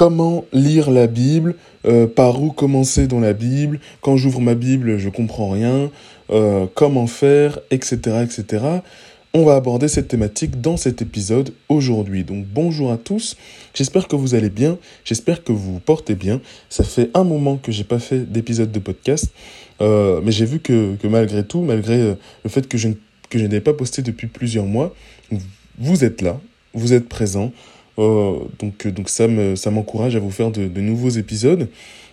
comment lire la Bible, euh, par où commencer dans la Bible, quand j'ouvre ma Bible, je comprends rien, euh, comment faire, etc., etc. On va aborder cette thématique dans cet épisode aujourd'hui. Donc bonjour à tous, j'espère que vous allez bien, j'espère que vous vous portez bien. Ça fait un moment que j'ai pas fait d'épisode de podcast, euh, mais j'ai vu que, malgré tout, malgré le fait que je, que je n'ai pas posté depuis plusieurs mois, vous êtes là, vous êtes présent, donc, donc ça me, ça m'encourage à vous faire de, de, nouveaux épisodes.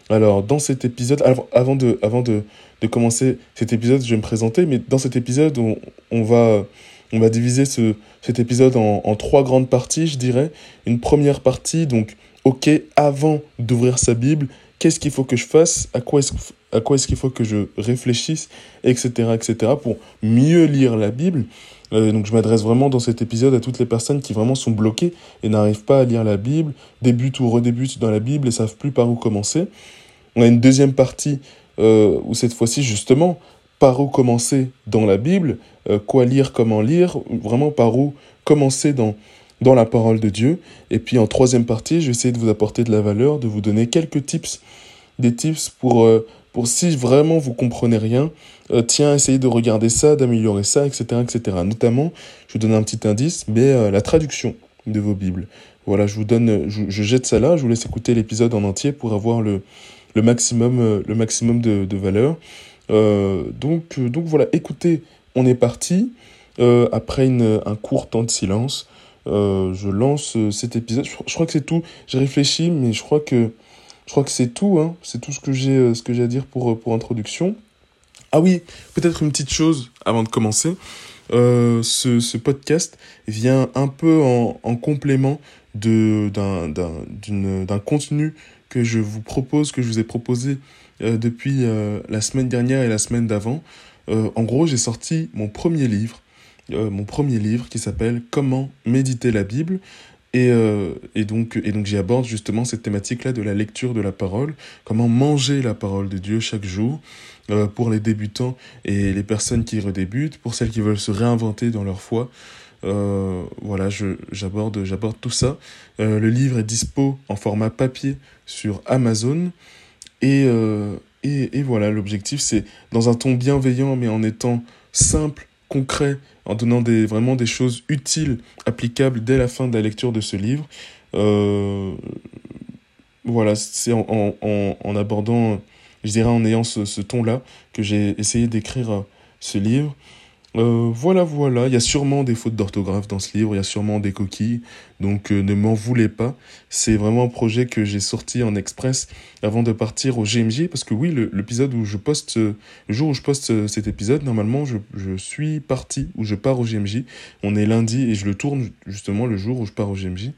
Alors, dans cet épisode, avant de, avant de, de, commencer cet épisode, je vais me présenter, mais dans cet épisode, on, on va, on va diviser ce, cet épisode en, en, trois grandes parties, je dirais. Une première partie, donc, ok, avant d'ouvrir sa Bible, qu'est-ce qu'il faut que je fasse, à quoi est-ce à quoi est-ce qu'il faut que je réfléchisse, etc., etc., pour mieux lire la Bible. Euh, donc je m'adresse vraiment dans cet épisode à toutes les personnes qui vraiment sont bloquées et n'arrivent pas à lire la Bible, débutent ou redébutent dans la Bible et savent plus par où commencer. On a une deuxième partie euh, où cette fois-ci justement par où commencer dans la Bible, euh, quoi lire, comment lire, vraiment par où commencer dans dans la parole de Dieu. Et puis en troisième partie, je vais essayer de vous apporter de la valeur, de vous donner quelques tips, des tips pour si vraiment vous comprenez rien, euh, tiens, essayez de regarder ça, d'améliorer ça, etc., etc. Notamment, je vous donne un petit indice, mais euh, la traduction de vos Bibles. Voilà, je vous donne, je, je jette ça là, je vous laisse écouter l'épisode en entier pour avoir le, maximum, euh, le maximum de, valeur. Donc, donc voilà, écoutez, on est parti. Après un court temps de silence, je lance cet épisode. Je, je crois que c'est tout. J'ai réfléchi, mais je crois que je crois que c'est tout, hein. c'est tout ce que j'ai euh, ce que j'ai à dire pour, euh, pour introduction. Ah oui, peut-être une petite chose avant de commencer. Euh, ce, ce, podcast vient un peu en, en complément d'un contenu que je vous propose, que je vous ai proposé depuis la semaine dernière et la semaine d'avant. En gros, j'ai sorti mon premier livre, mon premier livre qui s'appelle Comment méditer la Bible. Et, euh, et, donc, j'y aborde justement cette thématique-là de la lecture de la parole, comment manger la parole de Dieu chaque jour euh, pour les débutants et les personnes qui redébutent, pour celles qui veulent se réinventer dans leur foi. Euh, voilà, j'aborde tout ça. Le livre est dispo en format papier sur Amazon. Et voilà, l'objectif c'est dans un ton bienveillant mais en étant simple, concret en donnant des, vraiment des choses utiles, applicables dès la fin de la lecture de ce livre. Euh, voilà, c'est en, abordant, je dirais en ayant ce, ce ton-là, que j'ai essayé d'écrire ce livre. Euh, voilà, voilà. Il y a sûrement des fautes d'orthographe dans ce livre, il y a sûrement des coquilles, donc euh, ne m'en voulez pas. C'est vraiment un projet que j'ai sorti en express avant de partir au GMJ, parce que oui, l'épisode où je poste, le jour où je poste euh, cet épisode, normalement, je, je suis parti, ou je pars au GMJ. On est lundi et je le tourne justement le jour où je pars au GMJ,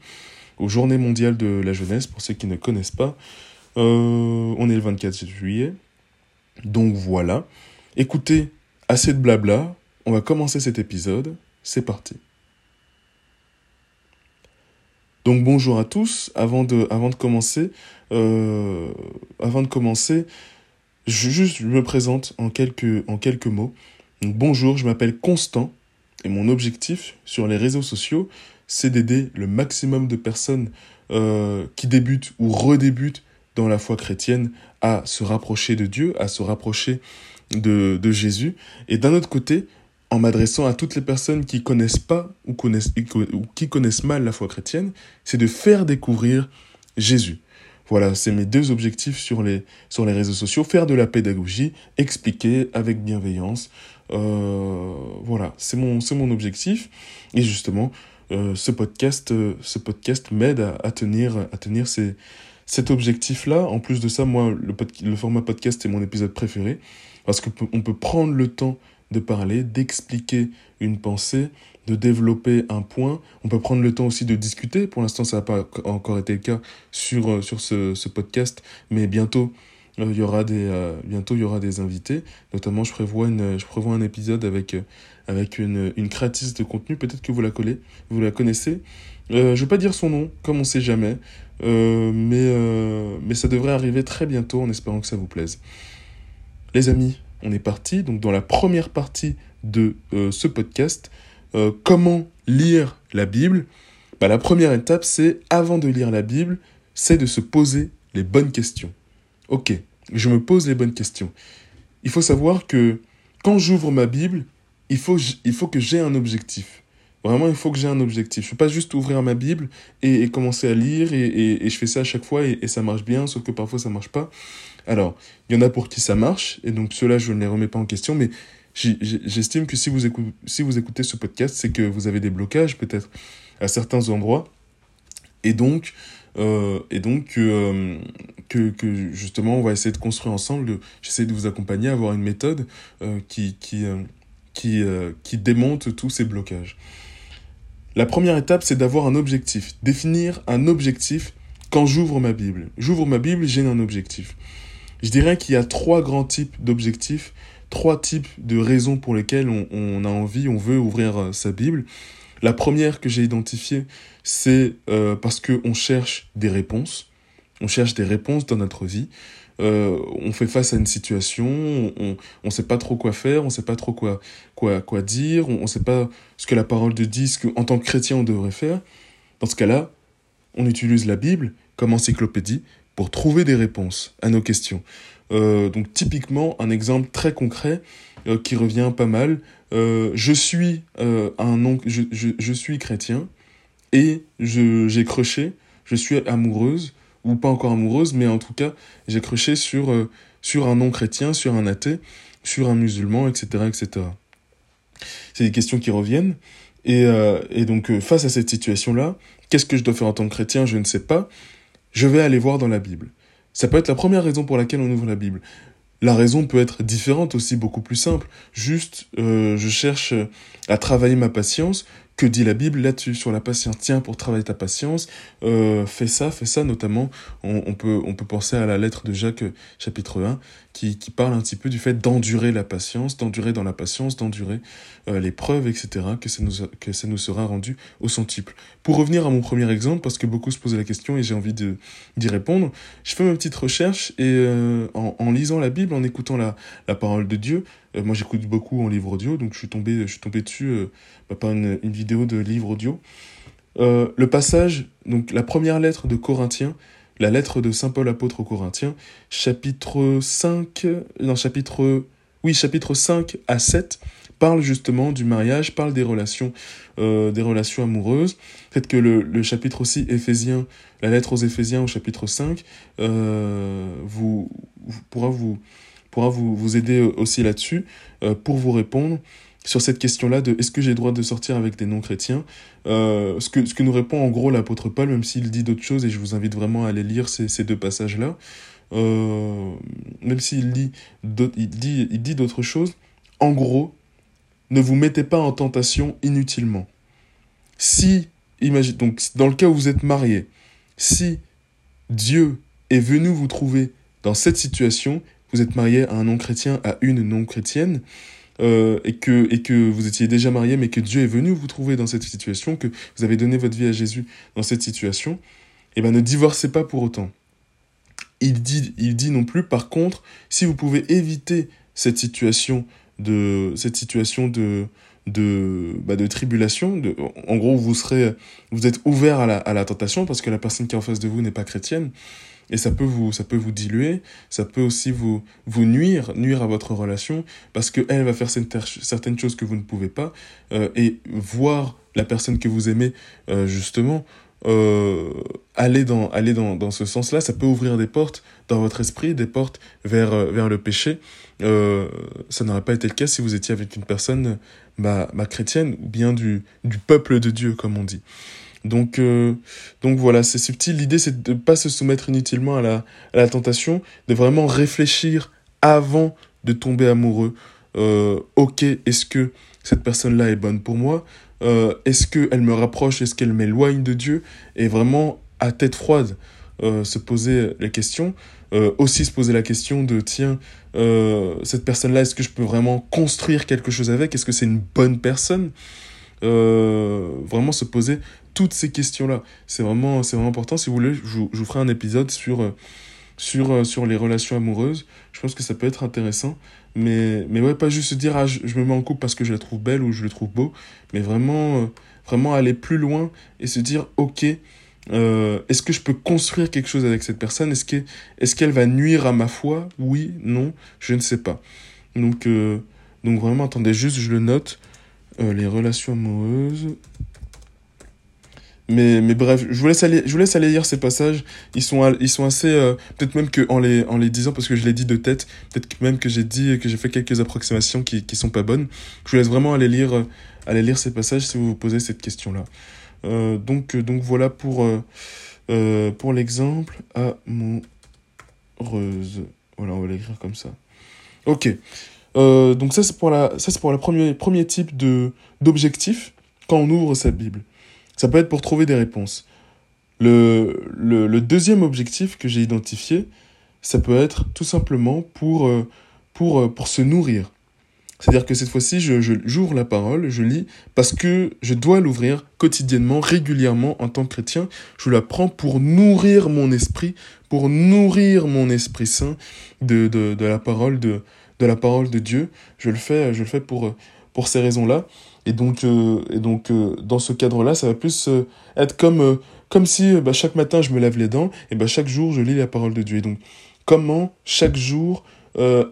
aux Journées mondiales de la jeunesse, pour ceux qui ne connaissent pas. Euh, on est le 24 juillet. Donc voilà. Écoutez, assez de blabla on va commencer cet épisode. C'est parti. Donc bonjour à tous. Avant de, commencer, euh, avant de commencer, je juste je me présente en quelques, mots. Bonjour, je m'appelle Constant et mon objectif sur les réseaux sociaux, c'est d'aider le maximum de personnes euh, qui débutent ou redébutent dans la foi chrétienne à se rapprocher de Dieu, à se rapprocher de Jésus. Et d'un autre côté, en m'adressant à toutes les personnes qui connaissent pas ou, connaissent, ou qui connaissent mal la foi chrétienne, c'est de faire découvrir Jésus. Voilà, c'est mes deux objectifs sur les, sur les réseaux sociaux. Faire de la pédagogie, expliquer avec bienveillance. Euh, voilà, c'est mon, mon objectif. Et justement, euh, ce podcast, euh, ce podcast m'aide à, à, tenir, à tenir ces, cet objectif-là. En plus de ça, moi, le, le format podcast est mon épisode préféré. Parce qu'on peut prendre le temps de parler, d'expliquer une pensée, de développer un point. On peut prendre le temps aussi de discuter. Pour l'instant, ça n'a pas encore été le cas sur, euh, sur ce, ce podcast, mais bientôt, euh, il y aura des, euh, bientôt, il y aura des invités. Notamment, je prévois, une, je prévois un épisode avec, avec une, une créatrice de contenu. Peut-être que vous la, connaissez. Je vais pas dire son nom, comme on sait jamais. Mais, mais ça devrait arriver très bientôt en espérant que ça vous plaise. Les amis, on est parti. Donc dans la première partie de euh, ce podcast, euh, comment lire la Bible? Bah, La première étape, c'est avant de lire la Bible, c'est de se poser les bonnes questions. Ok, je me pose les bonnes questions. Il faut savoir que quand j'ouvre ma Bible, il faut, il faut que j'ai un objectif. Vraiment, il faut que j'ai un objectif. Je ne peux pas juste ouvrir ma Bible et, commencer à lire et, je fais ça à chaque fois et, ça marche bien, sauf que parfois ça marche pas. Alors, il y en a pour qui ça marche et donc ceux-là, je ne les remets pas en question, mais j'estime que si vous, écoutez, ce podcast, c'est que vous avez des blocages peut-être à certains endroits et donc, euh, euh, que, justement, on va essayer de construire ensemble. J'essaie de vous accompagner à avoir une méthode euh, qui démonte tous ces blocages. La première étape, c'est d'avoir un objectif. Définir un objectif quand j'ouvre ma Bible. J'ouvre ma Bible, j'ai un objectif. Je dirais qu'il y a trois grands types d'objectifs, trois types de raisons pour lesquelles on, a envie, on veut ouvrir sa Bible. La première que j'ai identifiée, c'est euh, parce qu'on cherche des réponses. On cherche des réponses dans notre vie. Euh, on fait face à une situation, on ne sait pas trop quoi faire, on ne sait pas trop quoi, quoi, quoi dire, on ne sait pas ce que la parole de dit, ce qu'en tant que chrétien on devrait faire. Dans ce cas-là, on utilise la Bible comme encyclopédie pour trouver des réponses à nos questions. Euh, donc typiquement, un exemple très concret qui revient pas mal. je suis un je, je, suis chrétien et j'ai croché, je suis amoureuse, ou pas encore amoureuse, mais en tout cas, j'ai croché sur, euh, sur un non-chrétien, sur un athée, sur un musulman, etc. etc. C'est des questions qui reviennent. Et, euh, et donc, euh, face à cette situation-là, qu'est-ce que je dois faire en tant que chrétien? Je ne sais pas. Je vais aller voir dans la Bible. Ça peut être la première raison pour laquelle on ouvre la Bible. La raison peut être différente aussi, beaucoup plus simple. Juste, je cherche à travailler ma patience que dit la Bible là-dessus, sur la patience? Tiens, pour travailler ta patience, euh, fais ça, fais ça, notamment, on, peut, on peut penser à la lettre de Jacques, chapitre 1, qui, qui parle un petit peu du fait d'endurer la patience, d'endurer dans la patience, d'endurer euh, l'épreuve, etc., que ça, nous, que ça nous sera rendu au centuple. Pour revenir à mon premier exemple, parce que beaucoup se posaient la question et j'ai envie d'y répondre, je fais ma petite recherche et euh, en, en, lisant la Bible, en écoutant la, la parole de Dieu, euh, moi, j'écoute beaucoup en livre audio, donc je suis tombé, je suis tombé dessus euh, bah, par une, une, vidéo de livre audio. Euh, le passage, donc la première lettre de Corinthiens, la lettre de Saint Paul apôtre aux Corinthiens, chapitre 5, non, chapitre, oui, chapitre 5 à 7, parle justement du mariage, parle des relations, euh, des relations amoureuses. Peut-être que le, chapitre aussi Éphésiens, la lettre aux Éphésiens au chapitre 5, euh, vous, vous, pourra vous, pourra vous, vous aider aussi là-dessus euh, pour vous répondre sur cette question-là de est-ce que j'ai le droit de sortir avec des non-chrétiens euh, ce, que, ce que nous répond en gros l'apôtre Paul, même s'il dit d'autres choses, et je vous invite vraiment à aller lire ces, ces deux passages-là, euh, même s'il dit, il dit, il dit d'autres choses, en gros, ne vous mettez pas en tentation inutilement. Si, imagine, donc dans le cas où vous êtes marié, si Dieu est venu vous trouver dans cette situation, vous êtes marié à un non-chrétien, à une non-chrétienne, euh, et, que, et que vous étiez déjà marié, mais que Dieu est venu vous trouver dans cette situation, que vous avez donné votre vie à Jésus dans cette situation, eh ben ne divorcez pas pour autant. Il dit, il dit non plus, par contre, si vous pouvez éviter cette situation de, cette situation de, de, bah de tribulation, de, en gros, vous serez, vous êtes ouvert à la, à la tentation parce que la personne qui est en face de vous n'est pas chrétienne, et ça peut vous ça peut vous diluer ça peut aussi vous vous nuire nuire à votre relation parce que elle va faire certaines choses que vous ne pouvez pas euh, et voir la personne que vous aimez euh, justement euh, aller dans aller dans, dans ce sens-là ça peut ouvrir des portes dans votre esprit des portes vers vers le péché. Ça n'aurait pas été le cas si vous étiez avec une personne bah, bah chrétienne ou bien du du peuple de Dieu comme on dit donc, euh, donc voilà, c'est subtil. L'idée, c'est de ne pas se soumettre inutilement à la, à la tentation, de vraiment réfléchir avant de tomber amoureux. Euh, ok, est-ce que cette personne-là est bonne pour moi? Euh, Est-ce qu'elle me rapproche? Est-ce qu'elle m'éloigne de Dieu? Et vraiment, à tête froide, se poser la question. Aussi se poser la question de, tiens, cette personne-là, est-ce que je peux vraiment construire quelque chose avec? Est-ce que c'est une bonne personne? Vraiment se poser toutes ces questions-là. C'est vraiment, c'est vraiment important. Si vous voulez, je vous, ferai un épisode sur, euh, sur, euh, sur les relations amoureuses. Je pense que ça peut être intéressant. Mais, mais ouais, pas juste se dire, ah, je, me mets en couple parce que je la trouve belle ou je le trouve beau, mais vraiment, euh, vraiment aller plus loin et se dire, ok, Est-ce que je peux construire quelque chose avec cette personne? Est-ce qu'elle est va nuire à ma foi? Oui, non, je ne sais pas. Donc, donc vraiment, attendez, juste je le note. les relations amoureuses. Mais, mais bref, je vous, laisse aller, je vous laisse aller lire ces passages. Ils sont, ils sont assez. Euh, peut-être même qu'en les, en les disant, parce que je l'ai dit de tête, peut-être même que j'ai dit que j'ai fait quelques approximations qui ne sont pas bonnes. Je vous laisse vraiment aller lire, euh, aller lire ces passages si vous vous posez cette question-là. Euh, donc, donc voilà pour, pour l'exemple amoureuse. Voilà, on va l'écrire comme ça. Ok. donc ça, c'est pour la, le premier, premier type d'objectif quand on ouvre sa Bible. Ça peut être pour trouver des réponses. Le, le, deuxième objectif que j'ai identifié, ça peut être tout simplement pour, euh, pour, euh, pour se nourrir. C'est-à-dire que cette fois-ci, je, j'ouvre la parole, je lis, parce que je dois l'ouvrir quotidiennement, régulièrement en tant que chrétien. Je la prends pour nourrir mon esprit, pour nourrir mon esprit saint de, de, de la parole de, de la parole de Dieu. Je le fais, je le fais pour, pour ces raisons-là. Et donc, euh, et donc euh, dans ce cadre-là, ça va plus euh, être comme, comme si bah, chaque matin je me lave les dents, et bah, chaque jour je lis la parole de Dieu. Et donc, comment chaque jour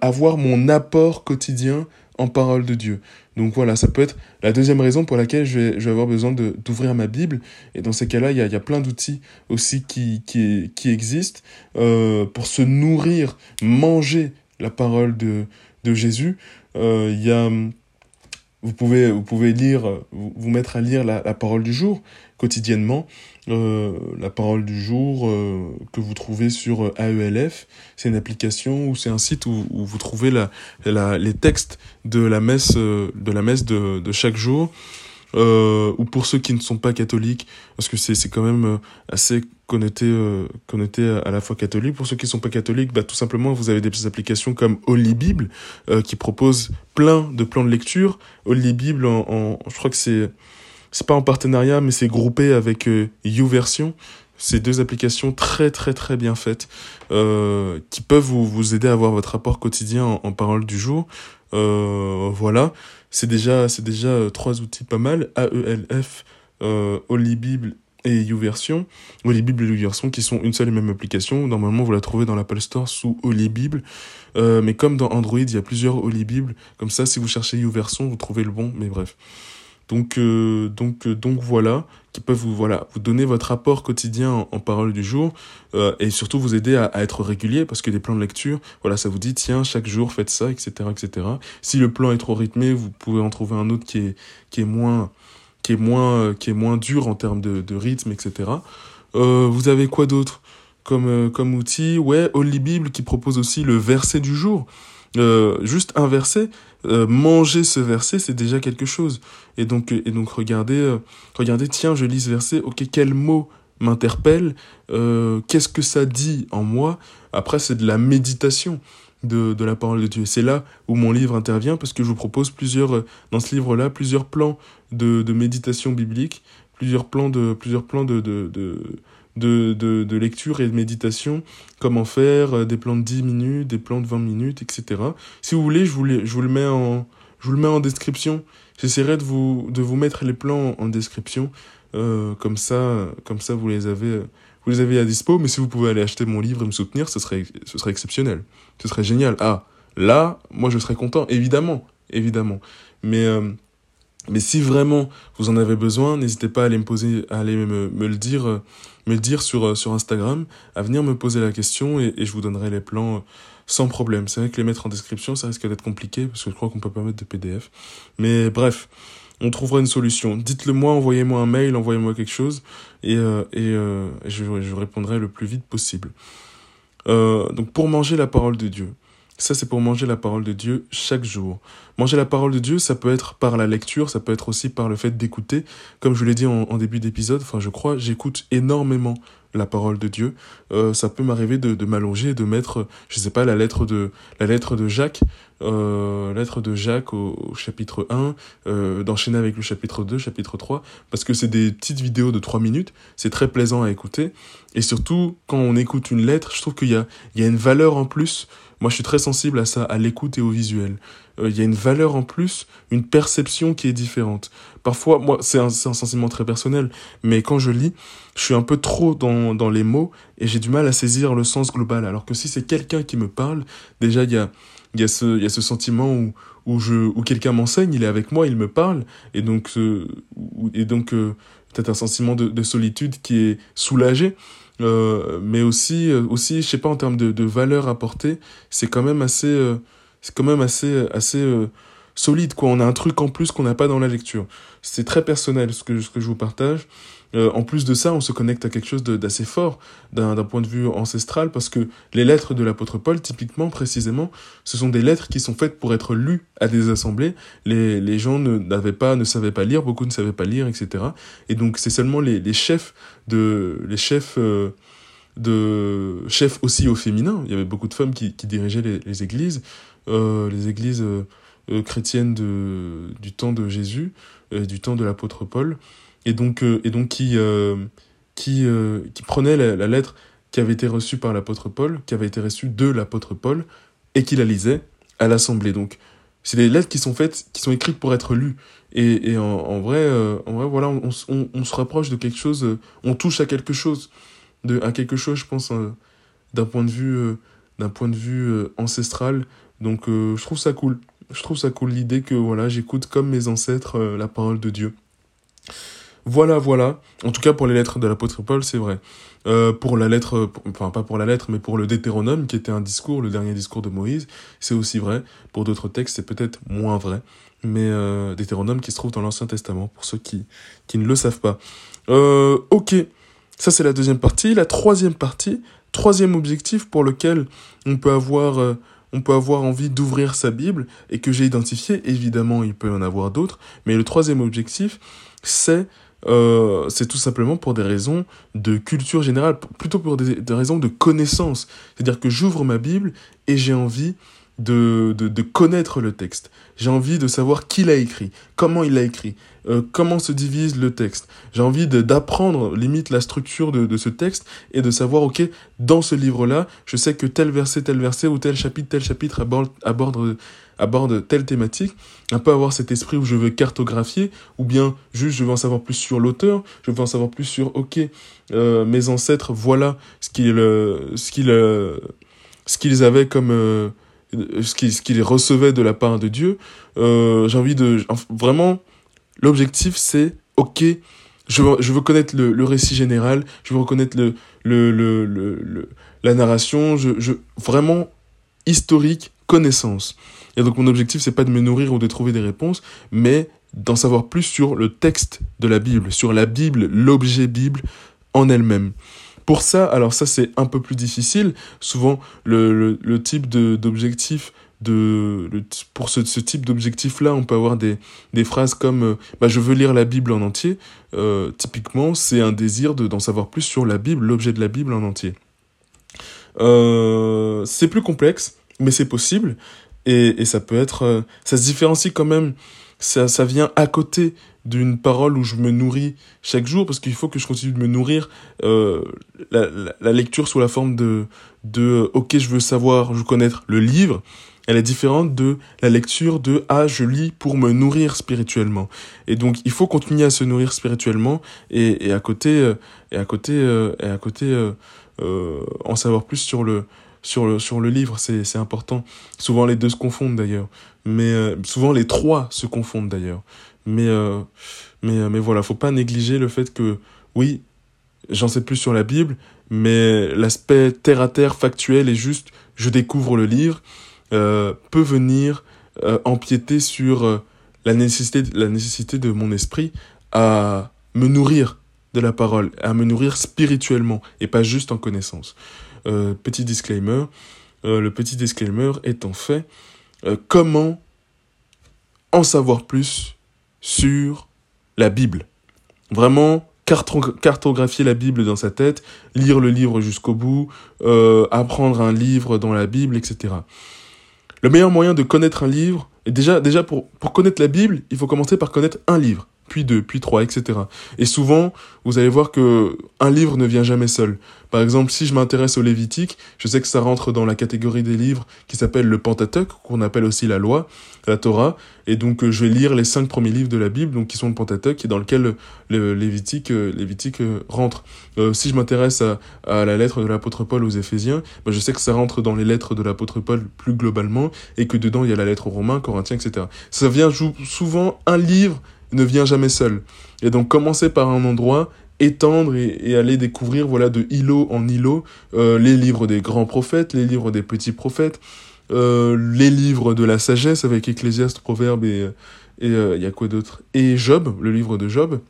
avoir mon apport quotidien en parole de Dieu? Donc voilà, ça peut être la deuxième raison pour laquelle je vais, je vais avoir besoin d'ouvrir ma Bible. Et dans ces cas-là, il y a, y a, plein d'outils aussi qui, qui, qui existent pour se nourrir, manger la parole de, de Jésus. Il y a vous pouvez, vous pouvez lire, vous, mettre à lire la, parole du jour quotidiennement. Euh, la parole du jour euh, que vous trouvez sur AELF, c'est une application ou c'est un site où, vous trouvez la, la, les textes de la messe, euh, de, la messe de, de chaque jour. Euh, ou pour ceux qui ne sont pas catholiques, parce que c'est quand même euh, assez connoté, euh, connoté à la fois catholique. Pour ceux qui ne sont pas catholiques, bah, tout simplement, vous avez des applications comme Holy Bible, euh, qui propose plein de plans de lecture. Holy Bible, en, en je crois que c'est c'est pas en partenariat, mais c'est groupé avec euh, YouVersion. C'est deux applications très très très bien faites euh, qui peuvent vous, vous aider à avoir votre rapport quotidien en, en parole du jour. Euh, voilà c'est déjà, c'est déjà euh, trois outils pas mal, AELF, euh, Holy Bible et YouVersion. Holy et YouVersion qui sont une seule et même application. Normalement, vous la trouvez dans l'Apple Store sous Holy. Euh, mais comme dans Android, il y a plusieurs Holy. Comme ça, si vous cherchez YouVersion, vous trouvez le bon. Mais bref. Donc, euh, donc, donc voilà, qui peuvent vous, voilà, vous donner votre rapport quotidien en, parole du jour euh, et surtout vous aider à, être régulier parce que des plans de lecture, voilà, ça vous dit tiens chaque jour faites ça, etc., etc. Si le plan est trop rythmé, vous pouvez en trouver un autre qui est qui est moins qui est moins qui est moins dur en termes de, de rythme, etc. Euh, vous avez quoi d'autre comme comme outil? Ouais, Holy Bible qui propose aussi le verset du jour. Euh, juste un verset, euh, manger ce verset, c'est déjà quelque chose. Et donc, et donc regardez, euh, regardez, tiens, je lis ce verset, ok, quel mot m'interpelle, qu'est-ce que ça dit en moi? Après, c'est de la méditation de, de la parole de Dieu. C'est là où mon livre intervient, parce que je vous propose plusieurs, dans ce livre-là, plusieurs plans de, de méditation biblique, plusieurs plans de, plusieurs plans de, de, de de, lecture et de méditation, comment faire, euh, des plans de 10 minutes, des plans de 20 minutes, etc. Si vous voulez, je vous, je vous le mets en, je vous le mets en description. J'essaierai de vous, de vous mettre les plans en, description. Euh, comme ça, comme ça, vous les avez, vous les avez à dispo. Mais si vous pouvez aller acheter mon livre et me soutenir, ce serait, ce serait exceptionnel. Ce serait génial. Ah, là, moi, je serais content, évidemment, évidemment. Mais euh, mais si vraiment vous en avez besoin, n'hésitez pas à aller me poser, à aller me, me le dire, me le dire sur, sur Instagram, à venir me poser la question et, je vous donnerai les plans sans problème. C'est vrai que les mettre en description, ça risque d'être compliqué parce que je crois qu'on peut pas mettre de PDF. Mais bref, on trouvera une solution. Dites-le moi, envoyez-moi un mail, envoyez-moi quelque chose et, euh, et, je, je répondrai le plus vite possible. donc pour manger la parole de Dieu. Ça, c'est pour manger la parole de Dieu chaque jour. Manger la parole de Dieu, ça peut être par la lecture, ça peut être aussi par le fait d'écouter. Comme je l'ai dit en, début d'épisode, enfin, je crois, j'écoute énormément la parole de Dieu. Euh, ça peut m'arriver de, de m'allonger et de mettre, je sais pas, la lettre de, la lettre de Jacques, euh, lettre de Jacques au, chapitre 1, euh, d'enchaîner avec le chapitre 2, chapitre 3, parce que c'est des petites vidéos de 3 minutes, c'est très plaisant à écouter. Et surtout, quand on écoute une lettre, je trouve qu'il y a, il y a une valeur en plus Moi, je suis très sensible à ça, à l'écoute et au visuel. Euh, il y a une valeur en plus, une perception qui est différente. Parfois, moi, c'est un, un, sentiment très personnel, mais quand je lis, je suis un peu trop dans, dans les mots et j'ai du mal à saisir le sens global. Alors que si c'est quelqu'un qui me parle, déjà, il y a, y a ce, y a ce sentiment où, où, où quelqu'un m'enseigne, il est avec moi, il me parle, et donc, et donc euh, peut-être un sentiment de, de, solitude qui est soulagé. Euh, mais aussi, euh, aussi, je sais pas, en termes de, de valeur apportée, c'est quand même assez, euh, c'est quand même assez, assez solide, quoi. On a un truc en plus qu'on n'a pas dans la lecture. C'est très personnel ce que, ce que je vous partage. Euh, en plus de ça, on se connecte à quelque chose d'assez fort d'un point de vue ancestral parce que les lettres de l'apôtre Paul, typiquement, précisément, ce sont des lettres qui sont faites pour être lues à des assemblées. Les, les gens n'avaient pas, ne savaient pas lire, beaucoup ne savaient pas lire, etc. Et donc c'est seulement les, les chefs de, les chefs euh, de chefs aussi au féminin. Il y avait beaucoup de femmes qui, qui dirigeaient les, les églises, euh, les églises euh, chrétiennes de, du temps de Jésus, du temps de l'apôtre Paul et donc, euh, et donc qui, euh, qui, euh, qui prenait la, lettre qui avait été reçue par l'apôtre Paul, qui avait été reçue de l'apôtre Paul, et qui la lisait à l'assemblée. Donc, c'est des lettres qui sont faites, qui sont écrites pour être lues. Et, et en, vrai, en vrai, voilà, on, on, on, se rapproche de quelque chose, on touche à quelque chose, de, à quelque chose, je pense, d'un point de vue, d'un point de vue ancestral. Donc, je trouve ça cool. Je trouve ça cool l'idée que voilà, j'écoute comme mes ancêtres la parole de Dieu. Voilà, voilà. En tout cas, pour les lettres de l'apôtre Paul, c'est vrai. Euh, pour la lettre, enfin pas pour la lettre, mais pour le Deutéronome, qui était un discours, le dernier discours de Moïse, c'est aussi vrai. Pour d'autres textes, c'est peut-être moins vrai. Mais euh, Deutéronome qui se trouve dans l'Ancien Testament, pour ceux qui, qui ne le savent pas. Euh, ok, ça c'est la deuxième partie. La troisième partie, troisième objectif pour lequel on peut avoir... On peut avoir envie d'ouvrir sa Bible et que j'ai identifié, évidemment il peut y en avoir d'autres, mais le troisième objectif, c'est euh, tout simplement pour des raisons de culture générale, plutôt pour des raisons de connaissance. C'est-à-dire que j'ouvre ma Bible et j'ai envie de, de, de, connaître le texte. J'ai envie de savoir qui l'a écrit, comment il l'a écrit, euh, comment se divise le texte. J'ai envie d'apprendre limite la structure de, de ce texte et de savoir, ok, dans ce livre-là, je sais que tel verset, tel verset ou tel chapitre, tel chapitre aborde, aborde aborde telle thématique, un peu avoir cet esprit où je veux cartographier, ou bien juste je veux en savoir plus sur l'auteur, je veux en savoir plus sur, ok, euh, mes ancêtres, voilà ce qu'ils euh, ce qu'ils euh, ce qu'ils avaient comme euh, ce qu'ils ce qu'ils recevaient de la part de Dieu. Euh, J'ai envie de vraiment l'objectif c'est ok. Je veux, je veux connaître le, le récit général, je veux reconnaître le, le, le, le, la narration, je, je, vraiment historique, connaissance. Et donc mon objectif, c'est pas de me nourrir ou de trouver des réponses, mais d'en savoir plus sur le texte de la Bible, sur la Bible, l'objet Bible en elle-même. Pour ça, alors ça c'est un peu plus difficile. Souvent, le, le, type d'objectif de, pour ce, ce type d'objectif-là, on peut avoir des, des phrases comme euh, bah, je veux lire la Bible en entier. Euh, typiquement, c'est un désir d'en de, savoir plus sur la Bible, l'objet de la Bible en entier. Euh, c'est plus complexe, mais c'est possible. Et, et ça peut être, ça se différencie quand même. Ça, ça vient à côté d'une parole où je me nourris chaque jour parce qu'il faut que je continue de me nourrir. Euh, la, la, la, lecture sous la forme de, de, ok, je veux savoir, je veux connaître le livre. Elle est différente de la lecture de ah je lis pour me nourrir spirituellement et donc il faut continuer à se nourrir spirituellement et, et à côté euh, et à côté euh, et à côté euh, euh, en savoir plus sur le sur le, sur le livre, c'est important. Souvent les deux se confondent d'ailleurs. Mais euh, souvent les trois se confondent d'ailleurs. Mais, euh, mais, euh, mais voilà, faut pas négliger le fait que, oui, j'en sais plus sur la Bible, mais l'aspect terre à terre, factuel et juste, je découvre le livre, euh, peut venir empiéter sur la, nécessité, la nécessité de mon esprit à me nourrir de la parole, à me nourrir spirituellement et pas juste en connaissance. Euh, petit disclaimer, euh, le petit disclaimer en fait euh, comment en savoir plus sur la Bible. Vraiment cartographier la Bible dans sa tête, lire le livre jusqu'au bout, apprendre un livre dans la Bible, etc. Le meilleur moyen de connaître un livre, et déjà, déjà pour connaître la Bible, il faut commencer par connaître un livre. Puis 2, puis 3, etc. Et souvent, vous allez voir que un livre ne vient jamais seul. Par exemple, si je m'intéresse au Lévitique, je sais que ça rentre dans la catégorie des livres qui s'appelle le Pentateuque, qu'on appelle aussi la loi, la Torah, et donc euh, je vais lire les cinq premiers livres de la Bible, donc qui sont le Pentateuque, et dans lequel le Lévitique, euh, Lévitique euh, rentre. si je m'intéresse à, à, la lettre de l'apôtre Paul aux Éphésiens, ben je sais que ça rentre dans les lettres de l'apôtre Paul plus globalement, et que dedans il y a la lettre aux Romains, Corinthiens, etc. Ça vient souvent un livre ne vient jamais seul. Et donc commencer par un endroit étendre et, aller découvrir voilà de îlot en îlot euh, les livres des grands prophètes, les livres des petits prophètes, euh, les livres de la sagesse avec Ecclésiaste, Proverbe et et euh, il y a quoi d'autre? Et Job, le livre de Job.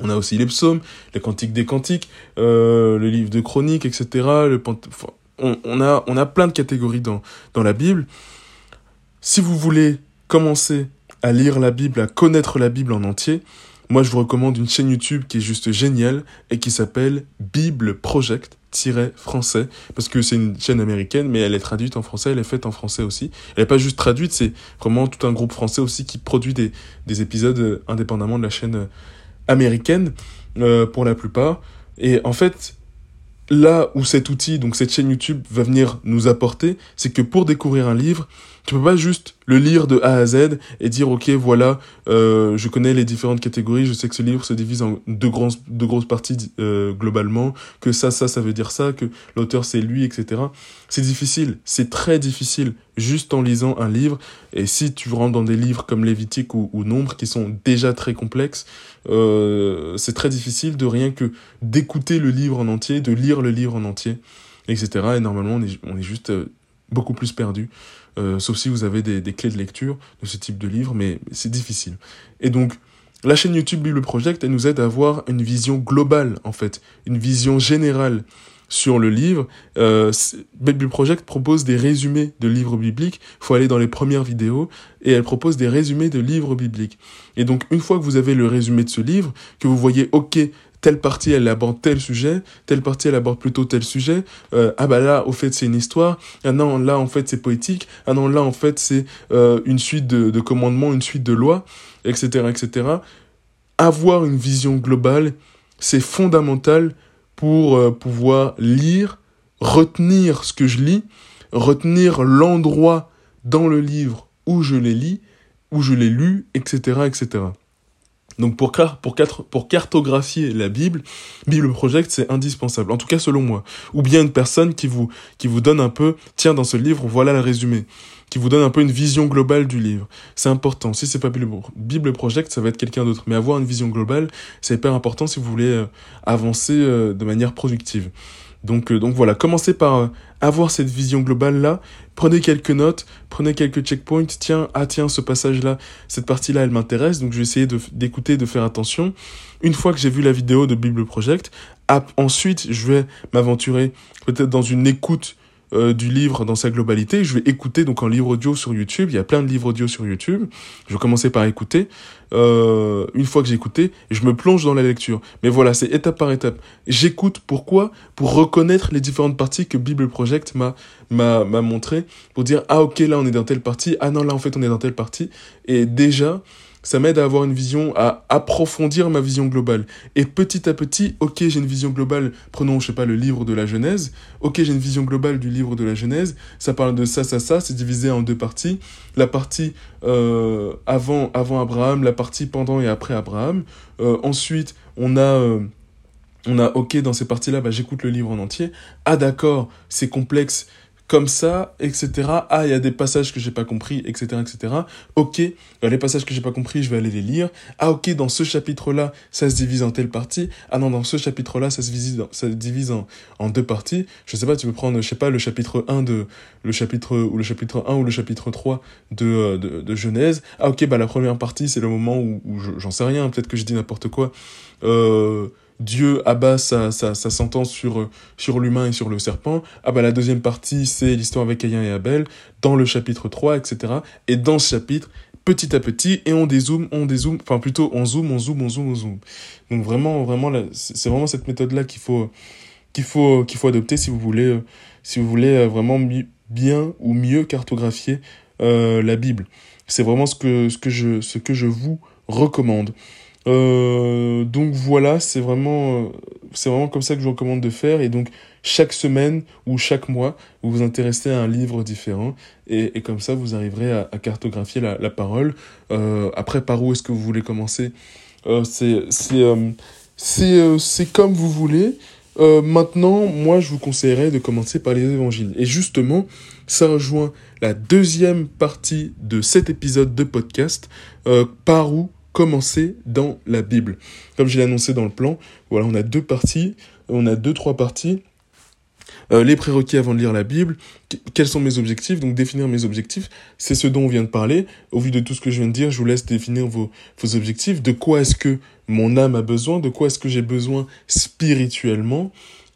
On a aussi les psaumes, les cantiques des cantiques, le livre de chroniques, etc. Le on, on, a on a plein de catégories dans dans la Bible. Si vous voulez commencer à lire la Bible, à connaître la Bible en entier, moi, je vous recommande une chaîne YouTube qui est juste géniale et qui s'appelle Bible Project français parce que c'est une chaîne américaine mais elle est traduite en français elle est faite en français aussi. Elle n'est pas juste traduite c'est vraiment tout un groupe français aussi qui produit des, des épisodes euh, indépendamment de la chaîne euh, américaine euh, pour la plupart. Et en fait là où cet outil donc cette chaîne YouTube va venir nous apporter c'est que pour découvrir un livre tu peux pas juste le lire de A à Z et dire ok voilà euh, je connais les différentes catégories je sais que ce livre se divise en deux grosses deux grosses parties euh, globalement que ça ça ça veut dire ça que l'auteur c'est lui etc c'est difficile c'est très difficile juste en lisant un livre. Et si tu rentres dans des livres comme Lévitique ou, ou Nombre qui sont déjà très complexes euh, c'est très difficile de rien que d'écouter le livre en entier de lire le livre en entier etc et normalement on est, on est juste euh, beaucoup plus perdu euh, sauf si vous avez des, des, clés de lecture de ce type de livre, mais c'est difficile. Et donc, la chaîne YouTube Bible Project, elle nous aide à avoir une vision globale, en fait, une vision générale sur le livre. Euh, Bible Project propose des résumés de livres bibliques. Il faut aller dans les premières vidéos et elle propose des résumés de livres bibliques. Et donc, une fois que vous avez le résumé de ce livre, que vous voyez, OK, telle partie elle aborde tel sujet, telle partie elle aborde plutôt tel sujet. Euh, ah bah là, au fait, c'est une histoire. Ah non, là, en fait, c'est poétique. Ah non, là, en fait, c'est euh, une suite de, de commandements, une suite de lois, etc., etc. Avoir une vision globale, c'est fondamental pour euh, pouvoir lire, retenir ce que je lis, retenir l'endroit dans le livre où je les lis, où je l'ai lu, etc., etc. Donc pour, pour, pour cartographier la Bible, Bible Project, c'est indispensable, en tout cas selon moi. Ou bien une personne qui vous, qui vous donne un peu, tiens, dans ce livre, voilà le résumé, qui vous donne un peu une vision globale du livre. C'est important. Si c'est pas Bible Project, ça va être quelqu'un d'autre. Mais avoir une vision globale, c'est hyper important si vous voulez euh, avancer euh, de manière productive. Donc, euh, donc voilà, commencez par avoir cette vision globale-là, prenez quelques notes, prenez quelques checkpoints, tiens, ah tiens, ce passage-là, cette partie-là, elle m'intéresse, donc je vais essayer d'écouter, de, faire attention. Une fois que j'ai vu la vidéo de Bible Project, ensuite, je vais m'aventurer peut-être dans une écoute euh, du livre dans sa globalité. Je vais écouter donc en livre audio sur YouTube. Il y a plein de livres audio sur YouTube. Je vais commencer par écouter. Euh, une fois que j'ai écouté, je me plonge dans la lecture. Mais voilà, c'est étape par étape. J'écoute pourquoi? Pour reconnaître les différentes parties que Bible Project m'a m'a m'a montré pour dire ah ok là on est dans telle partie ah non là en fait on est dans telle partie et déjà ça m'aide à avoir une vision, à approfondir ma vision globale. Et petit à petit, ok, j'ai une vision globale, prenons, je sais pas, le livre de la Genèse, ok, j'ai une vision globale du livre de la Genèse, ça parle de ça, ça, ça, c'est divisé en deux parties. La partie euh, avant, avant Abraham, la partie pendant et après Abraham. Euh, ensuite, on a... Euh, on a OK dans ces parties-là, bah, j'écoute le livre en entier. Ah d'accord, c'est complexe, comme ça, etc. Ah, il y a des passages que j'ai pas compris, etc., etc. Ok, euh, les passages que j'ai pas compris, je vais aller les lire. Ah, ok, dans ce chapitre-là, ça se divise en telle partie. Ah non, dans ce chapitre-là, ça se divise, ça se divise en, en deux parties. Je sais pas, tu peux prendre, je sais pas, le chapitre 1 de, le chapitre, ou le chapitre 1 ou le chapitre 3 de, euh, de, de Genèse. Ah, ok, bah, la première partie, c'est le moment où, où j'en sais rien, peut-être que je dis n'importe quoi. Euh, Dieu abat sa, sa, sa sentence sur, sur l'humain et sur le serpent. Ah bah la deuxième partie, c'est l'histoire avec Caïn et Abel, dans le chapitre 3, etc. Et dans ce chapitre, petit à petit, et on dézoome, on dézoome, enfin plutôt on zoome, on zoome, on zoome, on zoome. Donc vraiment, vraiment, c'est vraiment cette méthode-là qu'il faut, qu'il faut, qu'il faut adopter si vous voulez, si vous voulez vraiment bien ou mieux cartographier euh, la Bible. C'est vraiment ce que, ce, que je, ce que je vous recommande. Euh, donc voilà, c'est vraiment, c'est vraiment comme ça que je vous recommande de faire. Et donc chaque semaine ou chaque mois, vous vous intéressez à un livre différent. Et, et comme ça, vous arriverez à, à cartographier la, la parole. Euh, après, par où est-ce que vous voulez commencer? Euh, C'est euh, c'est c'est comme vous voulez. Euh, maintenant, moi, je vous conseillerais de commencer par les évangiles. Et justement, ça rejoint la deuxième partie de cet épisode de podcast, euh, par où commencer dans la Bible. Comme je l'ai annoncé dans le plan, voilà, on a deux parties, on a deux, trois parties. Euh, les prérequis avant de lire la Bible, quels sont mes objectifs, donc définir mes objectifs, c'est ce dont on vient de parler. Au vu de tout ce que je viens de dire, je vous laisse définir vos, objectifs, de quoi est-ce que mon âme a besoin, de quoi est-ce que j'ai besoin spirituellement.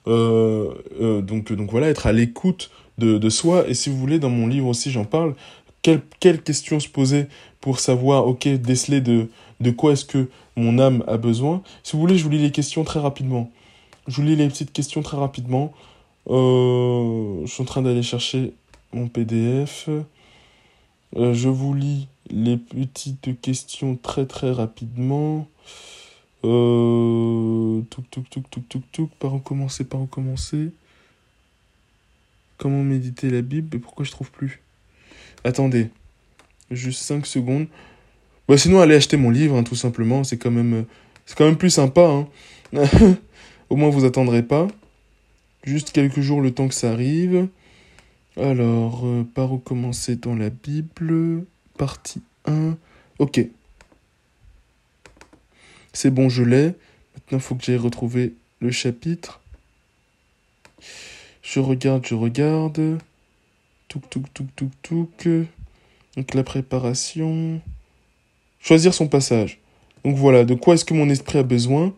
Euh, euh, donc, donc voilà, être à l'écoute de, de soi. Et si vous voulez, dans mon livre aussi, j'en parle. Quelles quelle questions se poser pour savoir, ok, déceler de, de quoi est-ce que mon âme a besoin. Si vous voulez, je vous lis les questions très rapidement. Je vous lis les petites questions très rapidement. Euh, je suis en train d'aller chercher mon PDF. Euh, je vous lis les petites questions très très rapidement. Euh, tout, tout, tout, tout, tout, tout, par où par. Comment méditer la Bible? Et pourquoi je trouve plus? Attendez, juste 5 secondes. Bah, sinon, allez acheter mon livre, hein, tout simplement. C'est quand même, c'est quand même plus sympa. Hein. Au moins, vous attendrez pas. Juste quelques jours le temps que ça arrive. Alors, euh, par où commencer dans la Bible? Partie 1. Ok. C'est bon, je l'ai. Maintenant, il faut que j'aille retrouver le chapitre. Je regarde, je regarde. Touk, touk, touk, touk, touk. Donc la préparation. Choisir son passage. Donc voilà, de quoi est-ce que mon esprit a besoin?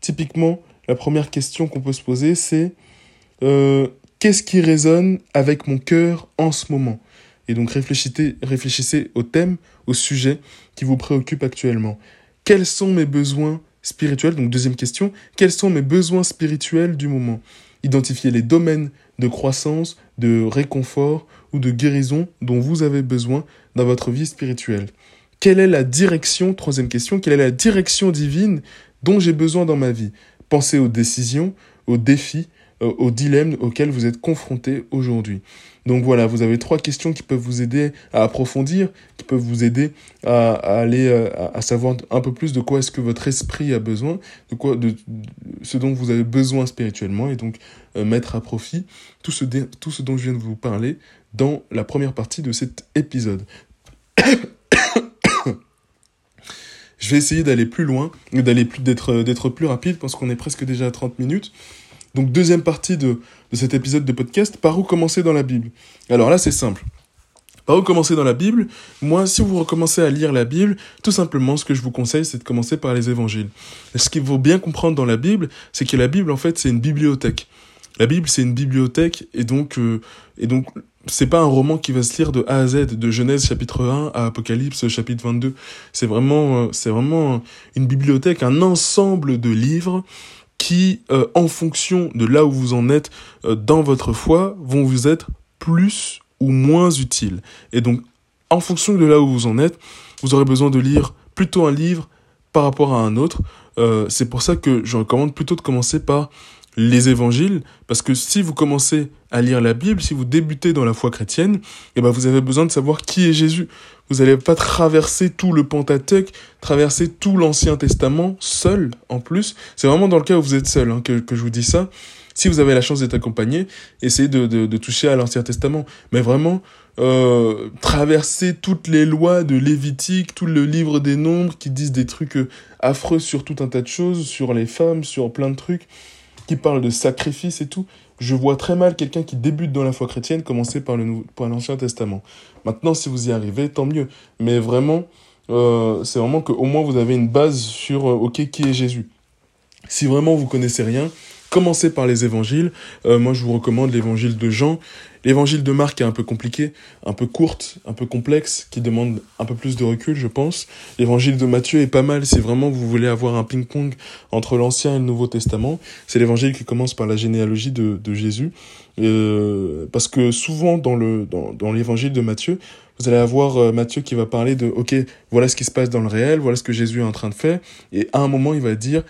Typiquement, la première question qu'on peut se poser, c'est euh, qu'est-ce qui résonne avec mon cœur en ce moment? Et donc réfléchissez, réfléchissez au thème, au sujet qui vous préoccupe actuellement. Quels sont mes besoins spirituels? Donc deuxième question, quels sont mes besoins spirituels du moment? Identifiez les domaines de croissance, de réconfort ou de guérison dont vous avez besoin dans votre vie spirituelle. Quelle est la direction, troisième question, quelle est la direction divine dont j'ai besoin dans ma vie? Pensez aux décisions, aux défis, euh, aux dilemmes auxquels vous êtes confrontés aujourd'hui. Donc voilà, vous avez trois questions qui peuvent vous aider à approfondir, qui peuvent vous aider à, aller euh, à, savoir un peu plus de quoi est-ce que votre esprit a besoin, de quoi, de, de ce dont vous avez besoin spirituellement, et donc euh, mettre à profit tout ce, tout ce dont je viens de vous parler dans la première partie de cet épisode. je vais essayer d'aller plus loin, d'aller plus d'être d'être plus rapide parce qu'on est presque déjà à 30 minutes. Donc deuxième partie de, de cet épisode de podcast, par où commencer dans la Bible? Alors là c'est simple. Par où commencer dans la Bible? Moi, si vous recommencez à lire la Bible, tout simplement, ce que je vous conseille, c'est de commencer par les évangiles. Ce qu'il faut bien comprendre dans la Bible, c'est que la Bible, en fait, c'est une bibliothèque. La Bible, c'est une bibliothèque, et donc, euh, et donc, c'est pas un roman qui va se lire de A à Z, de Genèse chapitre 1 à Apocalypse chapitre 22. C'est vraiment, euh, c'est vraiment une bibliothèque, un ensemble de livres qui, euh, en fonction de là où vous en êtes euh, dans votre foi, vont vous être plus ou moins utiles. Et donc, en fonction de là où vous en êtes, vous aurez besoin de lire plutôt un livre par rapport à un autre. C'est pour ça que je recommande plutôt de commencer par les évangiles, parce que si vous commencez à lire la Bible, si vous débutez dans la foi chrétienne, eh ben vous avez besoin de savoir qui est Jésus. Vous n'allez pas traverser tout le Pentateuque, traverser tout l'Ancien Testament seul, en plus. C'est vraiment dans le cas où vous êtes seul hein, que, que je vous dis ça. Si vous avez la chance d'être accompagné, essayez de, de, de toucher à l'Ancien Testament. Mais vraiment, euh, traverser toutes les lois de Lévitique, tout le livre des nombres qui disent des trucs affreux sur tout un tas de choses, sur les femmes, sur plein de trucs parle de sacrifice et tout, je vois très mal quelqu'un qui débute dans la foi chrétienne commencer par l'Ancien Testament. Maintenant, si vous y arrivez, tant mieux. Mais vraiment, euh, c'est vraiment qu'au moins vous avez une base sur, euh, ok, qui est Jésus. Si vraiment vous connaissez rien, commencez par les évangiles. Euh, moi, je vous recommande l'évangile de Jean. L'évangile de Marc est un peu compliqué, un peu courte, un peu complexe, qui demande un peu plus de recul, je pense. L'évangile de Matthieu est pas mal si vraiment vous voulez avoir un ping-pong entre l'Ancien et le Nouveau Testament. C'est l'évangile qui commence par la généalogie de, de Jésus. Euh, parce que souvent dans le dans, dans l'évangile de Matthieu, vous allez avoir euh, Matthieu qui va parler de OK, voilà ce qui se passe dans le réel, voilà ce que Jésus est en train de faire et à un moment il va dire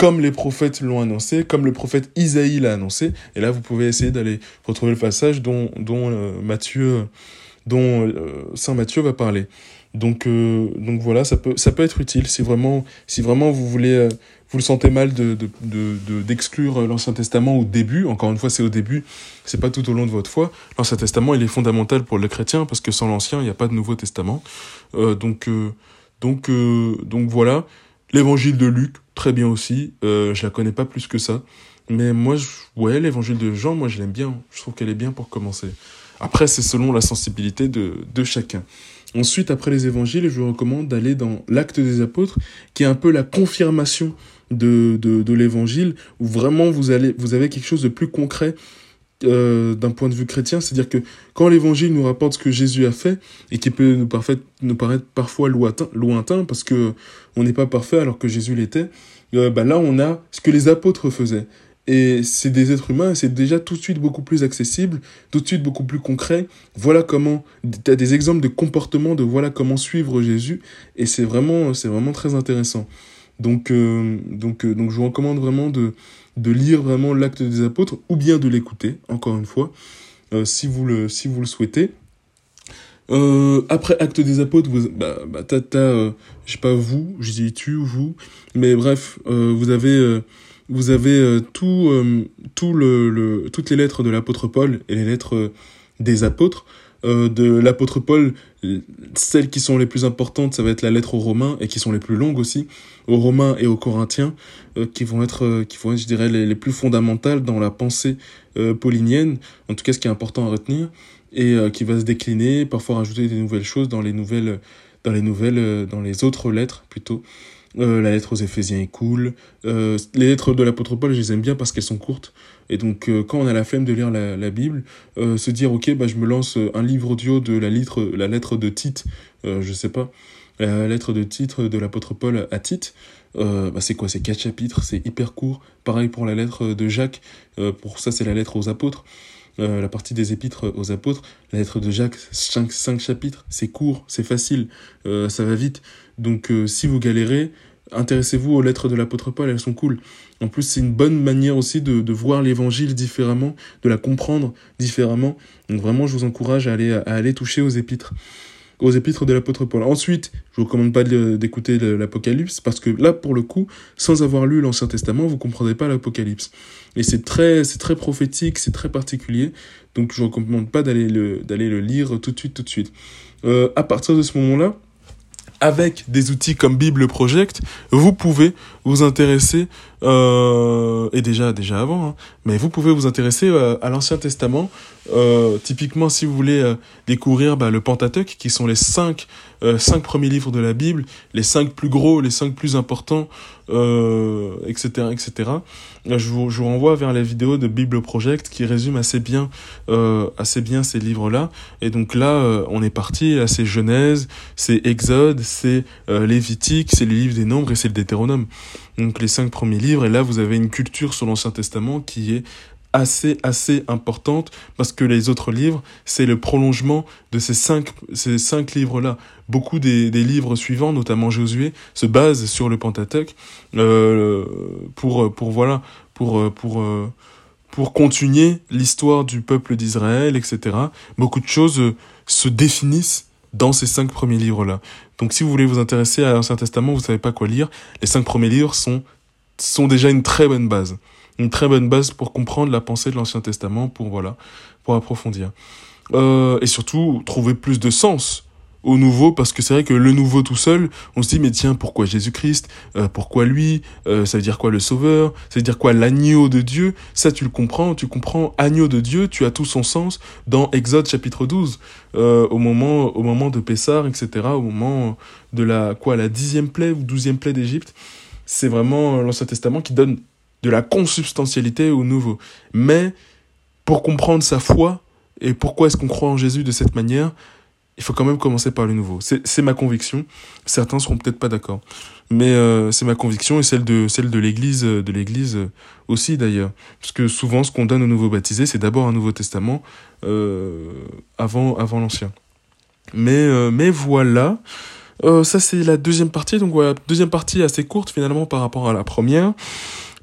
comme les prophètes l'ont annoncé, comme le prophète Isaïe l'a annoncé. Et là, vous pouvez essayer d'aller retrouver le passage dont, dont euh, Matthieu, dont euh, Saint Matthieu va parler. Donc, euh, donc voilà, ça peut, ça peut être utile si vraiment, si vraiment vous voulez, vous le sentez mal de, de, de, d'exclure l'Ancien Testament au début. Encore une fois, c'est au début, c'est pas tout au long de votre foi. L'Ancien Testament, il est fondamental pour le chrétien parce que sans l'Ancien, il n'y a pas de Nouveau Testament. donc, donc, donc voilà. L'évangile de Luc, très bien aussi. Euh, je la connais pas plus que ça. Mais moi, je, ouais, l'évangile de Jean, moi, je l'aime bien. Je trouve qu'elle est bien pour commencer. Après, c'est selon la sensibilité de, de chacun. Ensuite, après les évangiles, je vous recommande d'aller dans l'acte des apôtres, qui est un peu la confirmation de, de, de l'évangile, où vraiment vous, allez, vous avez quelque chose de plus concret euh, d'un point de vue chrétien, c'est-à-dire que quand l'évangile nous rapporte ce que Jésus a fait, et qui peut nous, nous paraître parfois lointain, lointain parce que on n'est pas parfait alors que Jésus l'était, euh, bah là on a ce que les apôtres faisaient. Et c'est des êtres humains, c'est déjà tout de suite beaucoup plus accessible, tout de suite beaucoup plus concret. Voilà comment, tu as des exemples de comportement, de voilà comment suivre Jésus, et c'est vraiment, c'est vraiment très intéressant. Donc, euh, donc, euh, donc je vous recommande vraiment de, de lire vraiment l'acte des apôtres ou bien de l'écouter, encore une fois, euh, si, vous le, si vous le souhaitez. Euh, après acte des apôtres, vous, bah, bah t'as, euh, je sais pas vous, je dis tu ou vous, mais bref, vous avez, vous avez tout, tout le, toutes les lettres de l'apôtre Paul et les lettres des apôtres. de l'apôtre Paul, celles qui sont les plus importantes, ça va être la lettre aux Romains et qui sont les plus longues aussi, aux Romains et aux Corinthiens, qui vont être, qui vont je dirais, les, les, plus fondamentales dans la pensée paulinienne. En tout cas, ce qui est important à retenir et euh, qui va se décliner, parfois rajouter des nouvelles choses dans les nouvelles, dans les nouvelles, euh, dans les autres lettres plutôt. Euh, la lettre aux Éphésiens est cool. Euh, les lettres de l'apôtre Paul, je les aime bien parce qu'elles sont courtes. Et donc, euh, quand on a la flemme de lire la, Bible, se dire, ok, bah, je me lance un livre audio de la lettre, la lettre de Tite, je sais pas, la lettre de titre de l'apôtre Paul à Tite, bah, c'est quoi? C'est quatre chapitres, c'est hyper court. Pareil pour la lettre de Jacques, pour ça, c'est la lettre aux apôtres. Euh, la partie des épîtres aux apôtres, la lettre de Jacques, 5, cinq chapitres, c'est court, c'est facile, euh, ça va vite. Donc euh, si vous galérez, intéressez-vous aux lettres de l'apôtre Paul, elles sont cool. En plus, c'est une bonne manière aussi de, voir l'évangile différemment, de la comprendre différemment. Donc vraiment, je vous encourage à aller, à toucher aux épîtres aux épîtres de l'apôtre Paul. Ensuite, je vous recommande pas d'écouter l'Apocalypse parce que là, pour le coup, sans avoir lu l'Ancien Testament, vous comprendrez pas l'Apocalypse. Et c'est très, c'est très prophétique, c'est très particulier. Donc, je vous recommande pas d'aller le, d'aller le lire tout de suite, tout de suite. Euh, à partir de ce moment-là, avec des outils comme Bible Project, vous pouvez vous intéresser, euh, et déjà déjà avant, hein, mais vous pouvez vous intéresser euh, à l'Ancien Testament. Euh, typiquement, si vous voulez euh, découvrir bah, le Pentateuque, qui sont les cinq, euh, cinq premiers livres de la Bible, les cinq plus gros, les cinq plus importants, etc., etc. Je vous, renvoie vers la vidéo de Bible Project qui résume assez bien, assez bien ces livres-là. Et donc là, on est parti, là c'est Genèse, c'est Exode, c'est Lévitique, c'est les livres des Nombres et c'est le Deutéronome donc les cinq premiers livres, et là vous avez une culture sur l'Ancien Testament qui est assez assez importante parce que les autres livres c'est le prolongement de ces cinq ces cinq livres là beaucoup des, des livres suivants notamment Josué se basent sur le Pentateuque euh, pour pour voilà pour pour pour continuer l'histoire du peuple d'Israël etc beaucoup de choses se définissent dans ces cinq premiers livres-là. Donc si vous voulez vous intéresser à l'Ancien Testament, vous savez pas quoi lire, les cinq premiers livres sont, sont déjà une très bonne base. Une très bonne base pour comprendre la pensée de l'Ancien Testament, pour, voilà, pour approfondir. Euh, et surtout, trouver plus de sens au nouveau parce que c'est vrai que le nouveau tout seul on se dit mais tiens pourquoi Jésus-Christ? Euh, pourquoi lui? Euh, ça veut dire quoi le sauveur? Ça veut dire quoi l'agneau de Dieu? Ça tu le comprends tu comprends agneau de Dieu tu as tout son sens dans Exode chapitre 12 euh, au moment au moment de Pessar etc au moment de la quoi la dixième plaie ou douzième plaie d'Égypte. C'est vraiment l'Ancien Testament qui donne de la consubstantialité au nouveau. Mais pour comprendre sa foi et pourquoi est-ce qu'on croit en Jésus de cette manière, il faut quand même commencer par le nouveau. C'est ma conviction. Certains seront peut-être pas d'accord, mais euh, c'est ma conviction et celle de celle de l'Église, de l'Église aussi d'ailleurs, parce que souvent ce qu'on donne aux nouveaux baptisés, c'est d'abord un Nouveau Testament euh, avant avant l'Ancien. Mais euh, mais voilà. Euh, ça c'est la deuxième partie, donc voilà, deuxième partie assez courte finalement par rapport à la première.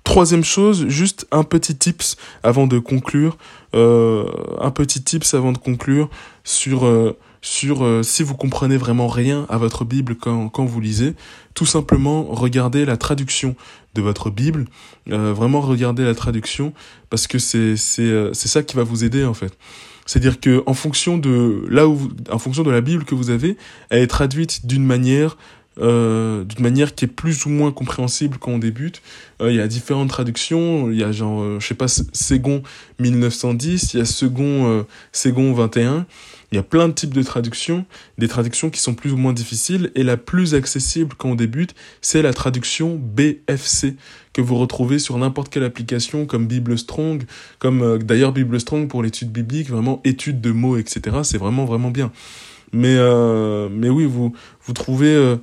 Troisième chose, juste un petit tips avant de conclure, euh, un petit tips avant de conclure sur euh, sur euh, si vous comprenez vraiment rien à votre Bible quand, quand vous lisez, tout simplement regardez la traduction de votre Bible, euh, vraiment regardez la traduction parce que c'est c'est euh, c'est ça qui va vous aider en fait. C'est-à-dire que en fonction de là où en fonction de la Bible que vous avez, elle est traduite d'une manière euh, d'une manière qui est plus ou moins compréhensible quand on débute. Euh, il y a différentes traductions, il y a genre, euh, je sais pas, Ségon 1910, il y a Second, euh, Ségon 21, il y a plein de types de traductions, des traductions qui sont plus ou moins difficiles, et la plus accessible quand on débute, c'est la traduction BFC, que vous retrouvez sur n'importe quelle application comme Bible Strong, comme euh, d'ailleurs Bible Strong pour l'étude biblique, vraiment étude de mots, etc. C'est vraiment, vraiment bien. Mais, euh, mais oui, vous, vous trouvez...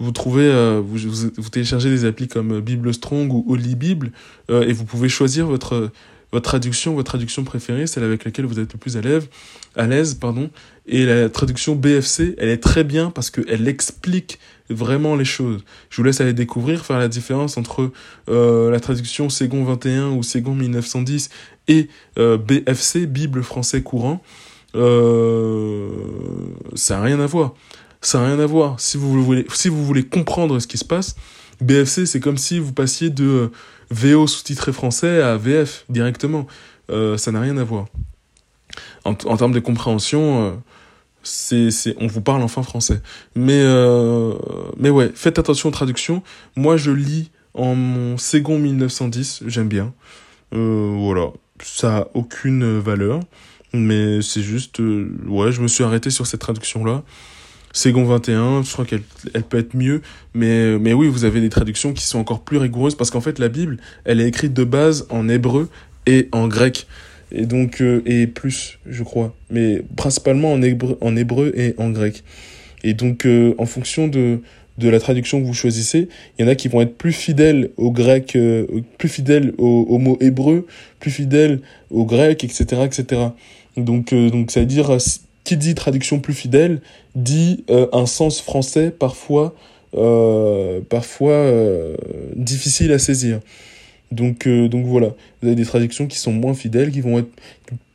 Euh, vous trouvez, euh, vous, téléchargez des applis comme Bible Strong ou Holy Bible euh, et vous pouvez choisir votre votre traduction, votre traduction préférée, celle avec laquelle vous êtes le plus à l'aise, à l'aise, pardon. Et la traduction BFC, elle est très bien parce qu'elle explique vraiment les choses. Je vous laisse aller découvrir, faire la différence entre euh, la traduction Ségon 21 ou Ségon 1910 et euh, BFC, Bible français courant. Euh, ça n'a rien à voir. Ça n'a rien à voir. Si vous voulez, si vous voulez comprendre ce qui se passe, BFC, c'est comme si vous passiez de euh, VO sous-titré français à VF directement. Euh, ça n'a rien à voir. En, en, termes de compréhension, euh, c'est, c'est, on vous parle enfin français. Mais, euh, mais ouais, faites attention aux traductions. Moi, je lis en mon second 1910, j'aime bien. Euh, voilà, ça a aucune valeur, mais c'est juste, euh, ouais, je me suis arrêté sur cette traduction-là. Ségon 21, je crois qu'elle elle peut être mieux, mais, mais oui, vous avez des traductions qui sont encore plus rigoureuses parce qu'en fait, la Bible, elle est écrite de base en hébreu et en grec. Et donc, euh, et plus, je crois, mais principalement en hébreu, en hébreu et en grec. Et donc, euh, en fonction de, de la traduction que vous choisissez, il y en a qui vont être plus fidèles au grec, euh, plus fidèles au, au mot hébreu, plus fidèles au grec, etc., etc. Donc, euh, donc ça veut dire qui dit traduction plus fidèle dit euh, un sens français parfois euh, euh, difficile à saisir. Donc donc voilà, vous avez des traductions qui sont moins fidèles, qui vont être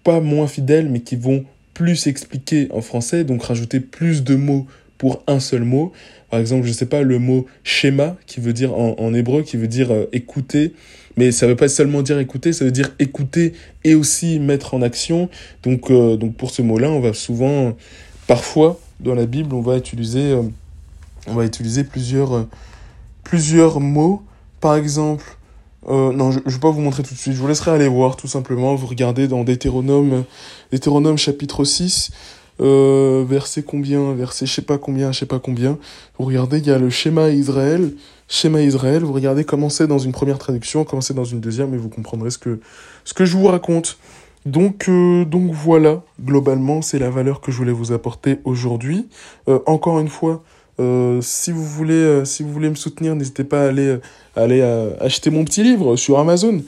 pas moins fidèles, mais qui vont plus expliquer en français, donc rajouter plus de mots pour un seul mot. Par exemple, je sais pas le mot schéma qui veut dire en, hébreu qui veut dire euh, écouter mais ça veut pas seulement dire écouter, ça veut dire écouter et aussi mettre en action. Donc, euh, donc pour ce mot-là, on va souvent, parfois dans la Bible, on va utiliser, euh, on va utiliser plusieurs, plusieurs mots. Par exemple, non, je, je vais pas vous montrer tout de suite. Je vous laisserai aller voir tout simplement. Vous regardez dans Deutéronome, Deutéronome chapitre 6. Euh, combien, verset je sais pas combien, je sais pas combien. Vous regardez, il y a le schéma Israël, schéma Israël, vous regardez comment c'est dans une première traduction, comment c'est dans une deuxième, et vous comprendrez ce que, ce que je vous raconte. Donc, euh, donc voilà, globalement, c'est la valeur que je voulais vous apporter aujourd'hui. Euh, encore une fois, euh, si vous voulez, euh, si vous voulez me soutenir, n'hésitez pas à aller, à aller acheter mon petit livre sur Amazon.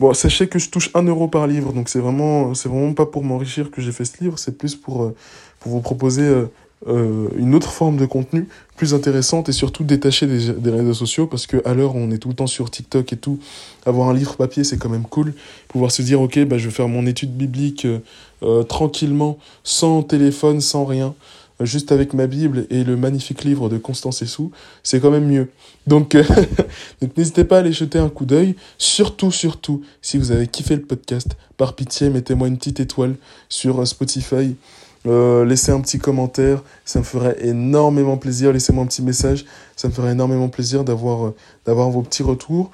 Bon, sachez que je touche un euro par livre, donc c'est vraiment, c'est vraiment pas pour m'enrichir que j'ai fait ce livre, c'est plus pour, pour vous proposer euh, une autre forme de contenu plus intéressante et surtout détaché des, réseaux sociaux parce que à l'heure on est tout le temps sur TikTok et tout, avoir un livre papier c'est quand même cool. Pouvoir se dire ok bah je vais faire mon étude biblique euh, euh, tranquillement, sans téléphone, sans rien, euh, juste avec ma Bible et le magnifique livre de Constance Essou, c'est quand même mieux. Donc, donc n'hésitez pas à aller jeter un coup d'œil. Surtout, surtout, si vous avez kiffé le podcast, par pitié mettez-moi une petite étoile sur Spotify. Euh, laissez un petit commentaire, ça me ferait énormément plaisir. Laissez-moi un petit message, ça me ferait énormément plaisir d'avoir euh, d'avoir vos petits retours.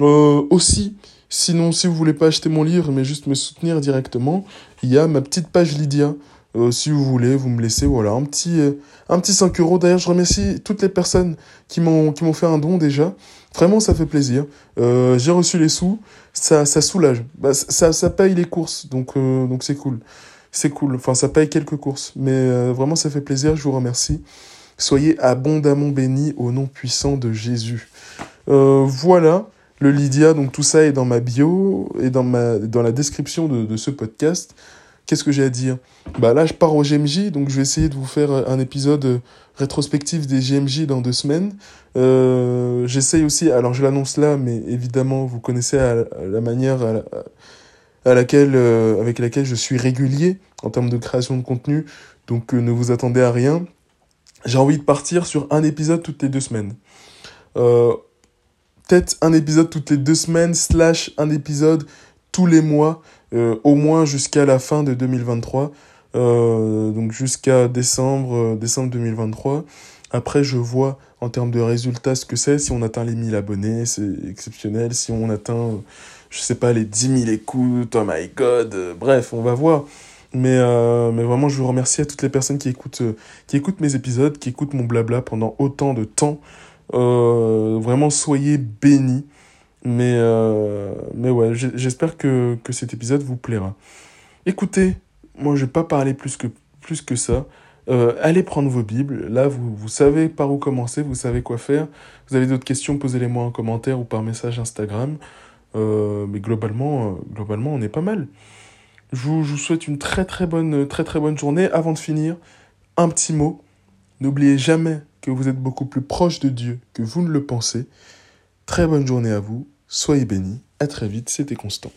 Euh, aussi, sinon, si vous voulez pas acheter mon livre, mais juste me soutenir directement, il y a ma petite page Lydia Euh, si vous voulez, vous me laissez voilà un petit, euh, un petit 5 euros. D'ailleurs, je remercie toutes les personnes qui m'ont qui m'ont fait un don déjà. Vraiment, ça fait plaisir. Euh, j'ai reçu les sous, ça, ça soulage. Bah, ça, ça paye les courses, donc donc c'est cool. C'est cool. Enfin, ça paye quelques courses, mais vraiment, ça fait plaisir. Je vous remercie. Soyez abondamment bénis au nom puissant de Jésus. voilà. Le Lydia, donc tout ça est dans ma bio et dans, ma, dans la description de, de ce podcast. Qu'est-ce que j'ai à dire? Bah là, je pars au GMJ, donc je vais essayer de vous faire un épisode rétrospectif des GMJ dans deux semaines. Euh, J'essaye aussi, alors je l'annonce là, mais évidemment, vous connaissez la manière euh, avec laquelle je suis régulier en termes de création de contenu, donc euh, ne vous attendez à rien. J'ai envie de partir sur un épisode toutes les deux semaines. Euh, Peut-être un épisode toutes les deux semaines, slash un épisode tous les mois euh, au moins jusqu'à la fin de 2023, euh, donc jusqu'à décembre, euh, décembre 2023. Après, je vois en termes de résultats ce que c'est. Si on atteint les 1000 abonnés, c'est exceptionnel. Si on atteint, je sais pas, les 10 000 écoutes, oh my god, bref, on va voir. Mais, mais vraiment, je vous remercie à toutes les personnes qui écoutent, qui écoutent mes épisodes, qui écoutent mon blabla pendant autant de temps. vraiment, soyez bénis. Mais, euh, mais ouais, j'espère que, que cet épisode vous plaira. Écoutez, moi je vais pas parler plus que, plus que ça. Euh, allez prendre vos Bibles. Là, vous, vous savez par où commencer, vous savez quoi faire. Vous avez d'autres questions, posez-les-moi en commentaire ou par message Instagram. Euh, mais globalement, globalement, on est pas mal. Je vous, je vous, souhaite une très très bonne, très très bonne journée. Avant de finir, un petit mot. N'oubliez jamais que vous êtes beaucoup plus proche de Dieu que vous ne le pensez. Très bonne journée à vous Soyez bénis, à très vite, c'était Constant.